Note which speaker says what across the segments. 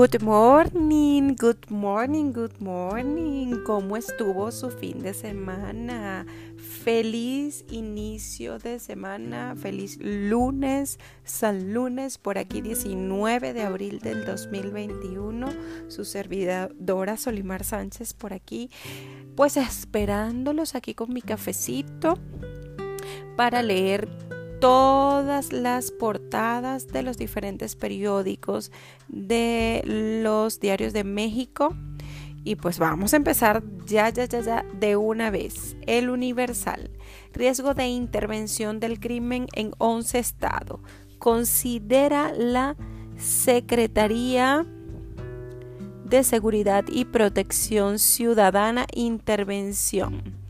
Speaker 1: Good morning, good morning, good morning. ¿Cómo estuvo su fin de semana? Feliz inicio de semana, feliz lunes, San Lunes, por aquí 19 de abril del 2021. Su servidora Solimar Sánchez por aquí, pues esperándolos aquí con mi cafecito para leer todas las portadas de los diferentes periódicos de los diarios de México. Y pues vamos a empezar ya, ya, ya, ya de una vez. El Universal. Riesgo de intervención del crimen en 11 estados. Considera la Secretaría de Seguridad y Protección Ciudadana intervención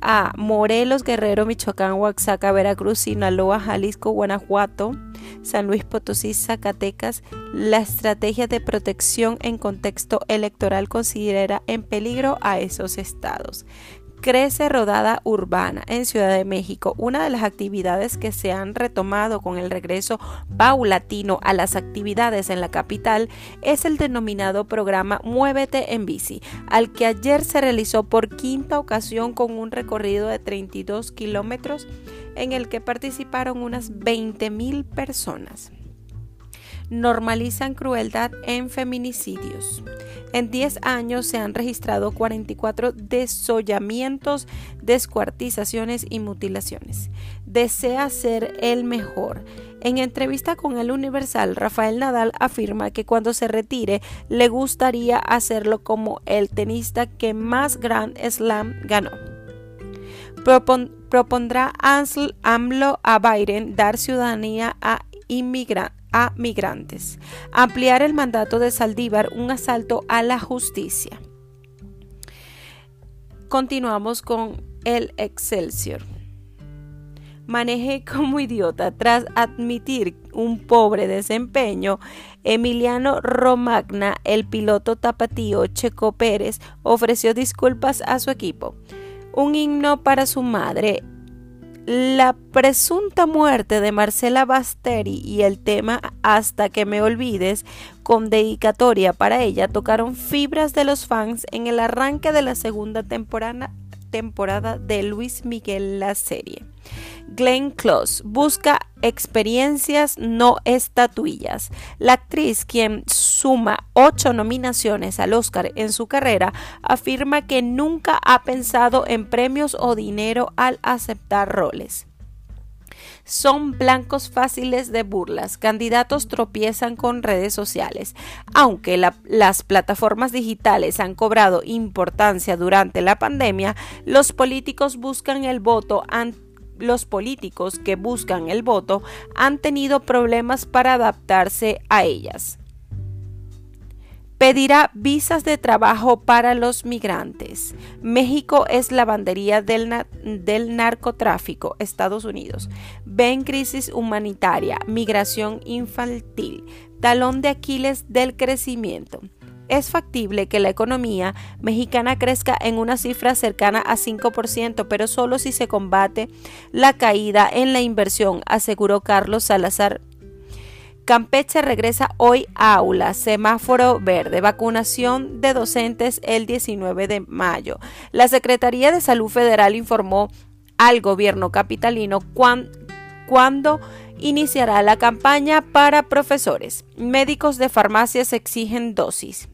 Speaker 1: a Morelos, Guerrero, Michoacán, Oaxaca, Veracruz, Sinaloa, Jalisco, Guanajuato, San Luis Potosí, Zacatecas, la estrategia de protección en contexto electoral considera en peligro a esos estados crece rodada urbana en Ciudad de México. Una de las actividades que se han retomado con el regreso paulatino a las actividades en la capital es el denominado programa Muévete en bici, al que ayer se realizó por quinta ocasión con un recorrido de 32 kilómetros en el que participaron unas 20 mil personas normalizan crueldad en feminicidios. En 10 años se han registrado 44 desollamientos, descuartizaciones y mutilaciones. Desea ser el mejor. En entrevista con el Universal, Rafael Nadal afirma que cuando se retire le gustaría hacerlo como el tenista que más Grand Slam ganó. propondrá AMLO a Biden dar ciudadanía a inmigrantes a migrantes. Ampliar el mandato de Saldívar, un asalto a la justicia. Continuamos con el Excelsior. Maneje como idiota tras admitir un pobre desempeño. Emiliano Romagna, el piloto tapatío Checo Pérez, ofreció disculpas a su equipo. Un himno para su madre la presunta muerte de Marcela Basteri y el tema Hasta que me olvides, con dedicatoria para ella, tocaron fibras de los fans en el arranque de la segunda temporada, temporada de Luis Miguel la serie. Glenn Close busca experiencias, no estatuillas. La actriz, quien suma ocho nominaciones al Oscar en su carrera, afirma que nunca ha pensado en premios o dinero al aceptar roles son blancos fáciles de burlas. Candidatos tropiezan con redes sociales. Aunque las plataformas digitales han cobrado importancia durante la pandemia, los políticos buscan el voto ante los políticos que buscan el voto han tenido problemas para adaptarse a ellas. Pedirá visas de trabajo para los migrantes. México es la bandería del, del narcotráfico. Estados Unidos. Ven crisis humanitaria, migración infantil, talón de Aquiles del crecimiento es factible que la economía mexicana crezca en una cifra cercana a 5%, pero solo si se combate la caída en la inversión, aseguró Carlos Salazar. Campeche regresa hoy a aula, semáforo verde, vacunación de docentes el 19 de mayo. La Secretaría de Salud Federal informó al gobierno capitalino cuándo iniciará la campaña para profesores. Médicos de farmacias exigen dosis.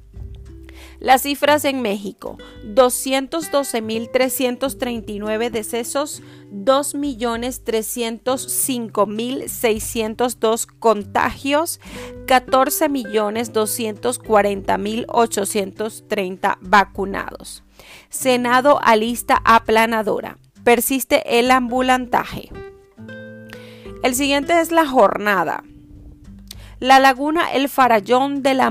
Speaker 1: Las cifras en México, 212.339 decesos, 2.305.602 contagios, 14.240.830 vacunados. Senado alista aplanadora. Persiste el ambulantaje. El siguiente es la jornada. La laguna El Farallón de la,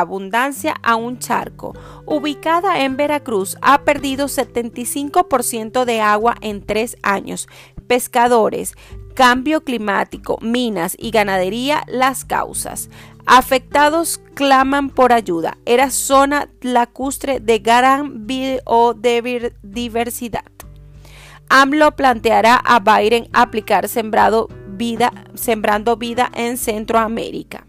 Speaker 1: Abundancia a un charco, ubicada en Veracruz, ha perdido 75% de agua en tres años. Pescadores, cambio climático, minas y ganadería las causas. Afectados claman por ayuda. Era zona lacustre de gran biodiversidad. AMLO planteará a Biden aplicar sembrado vida, sembrando vida en Centroamérica.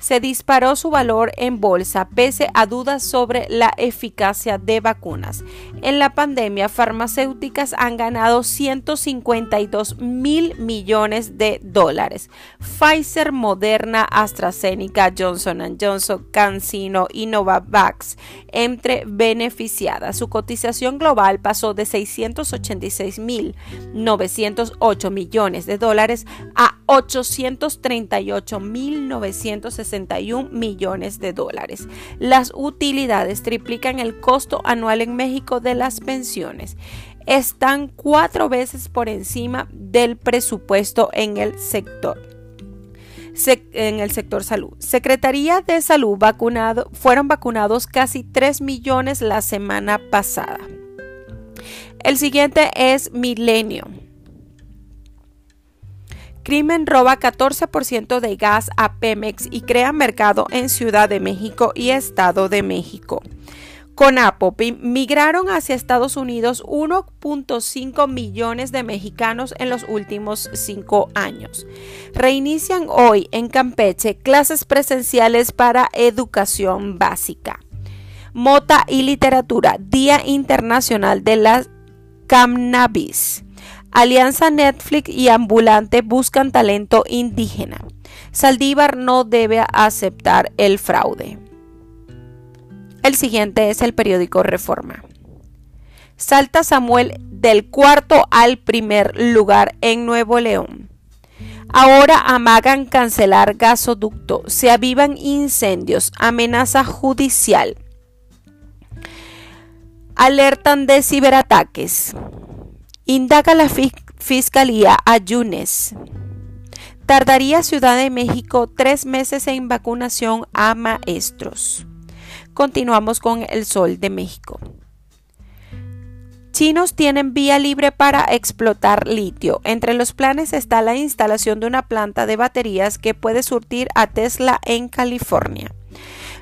Speaker 1: Se disparó su valor en bolsa pese a dudas sobre la eficacia de vacunas. En la pandemia, farmacéuticas han ganado 152 mil millones de dólares. Pfizer, Moderna, AstraZeneca, Johnson Johnson, CanSino y Novavax entre beneficiadas. Su cotización global pasó de 686 mil 908 millones de dólares a 838 mil 961 millones de dólares. Las utilidades triplican el costo anual en México de las pensiones. Están cuatro veces por encima del presupuesto en el sector en el sector salud. Secretaría de Salud fueron vacunados casi 3 millones la semana pasada. El siguiente es Milenio. Crimen roba 14% de gas a Pemex y crea mercado en Ciudad de México y Estado de México. Con Apple migraron hacia Estados Unidos 1.5 millones de mexicanos en los últimos cinco años. Reinician hoy en Campeche clases presenciales para educación básica. Mota y literatura, Día Internacional de la Cannabis. Alianza Netflix y Ambulante buscan talento indígena. Saldívar no debe aceptar el fraude. El siguiente es el periódico Reforma. Salta Samuel del cuarto al primer lugar en Nuevo León. Ahora amagan cancelar gasoducto, se avivan incendios, amenaza judicial. Alertan de ciberataques. Indaga la Fiscalía a Yunes. Tardaría Ciudad de México tres meses en vacunación a maestros. Continuamos con el Sol de México. Chinos tienen vía libre para explotar litio. Entre los planes está la instalación de una planta de baterías que puede surtir a Tesla en California.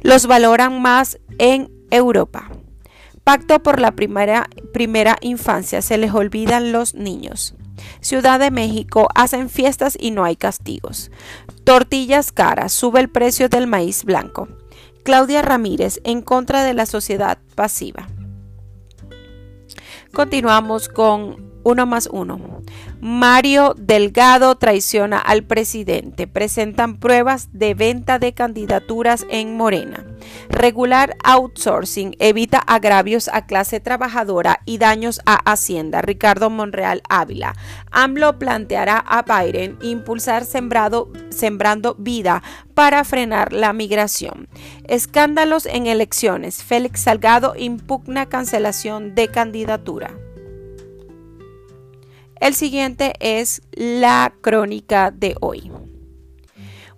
Speaker 1: Los valoran más en Europa. Pacto por la primera, primera infancia. Se les olvidan los niños. Ciudad de México hacen fiestas y no hay castigos. Tortillas caras. Sube el precio del maíz blanco. Claudia Ramírez en contra de la sociedad pasiva. Continuamos con uno más uno. Mario Delgado traiciona al presidente. Presentan pruebas de venta de candidaturas en Morena. Regular outsourcing evita agravios a clase trabajadora y daños a Hacienda. Ricardo Monreal Ávila. AMLO planteará a Biden impulsar sembrado, sembrando vida para frenar la migración. Escándalos en elecciones. Félix Salgado impugna cancelación de candidatura. El siguiente es la crónica de hoy.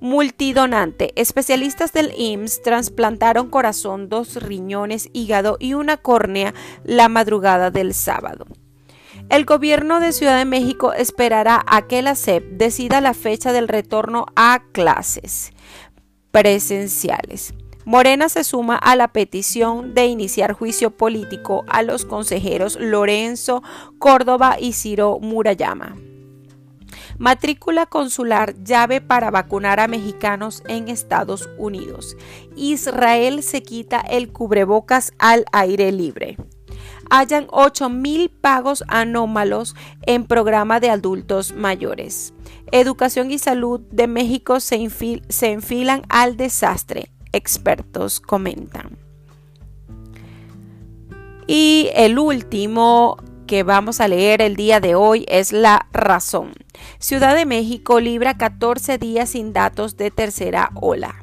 Speaker 1: Multidonante. Especialistas del IMSS trasplantaron corazón, dos riñones, hígado y una córnea la madrugada del sábado. El gobierno de Ciudad de México esperará a que la SEP decida la fecha del retorno a clases presenciales. Morena se suma a la petición de iniciar juicio político a los consejeros Lorenzo Córdoba y Ciro Murayama. Matrícula consular llave para vacunar a mexicanos en Estados Unidos. Israel se quita el cubrebocas al aire libre. Hayan 8 mil pagos anómalos en programa de adultos mayores. Educación y salud de México se enfilan al desastre expertos comentan. Y el último que vamos a leer el día de hoy es La Razón. Ciudad de México libra 14 días sin datos de tercera ola.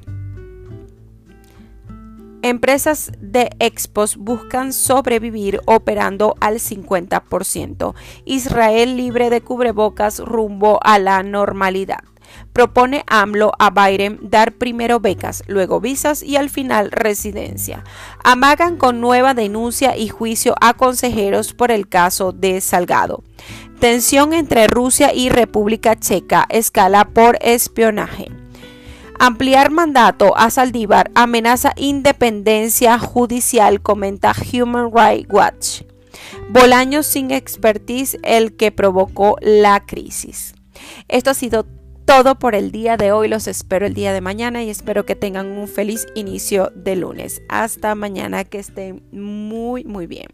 Speaker 1: Empresas de expos buscan sobrevivir operando al 50%. Israel libre de cubrebocas rumbo a la normalidad. Propone AMLO a Biden dar primero becas, luego visas y al final residencia. Amagan con nueva denuncia y juicio a consejeros por el caso de Salgado. Tensión entre Rusia y República Checa escala por espionaje. Ampliar mandato a Saldívar amenaza independencia judicial, comenta Human Rights Watch. Bolaños sin expertise el que provocó la crisis. Esto ha sido todo por el día de hoy. Los espero el día de mañana y espero que tengan un feliz inicio de lunes. Hasta mañana, que estén muy, muy bien.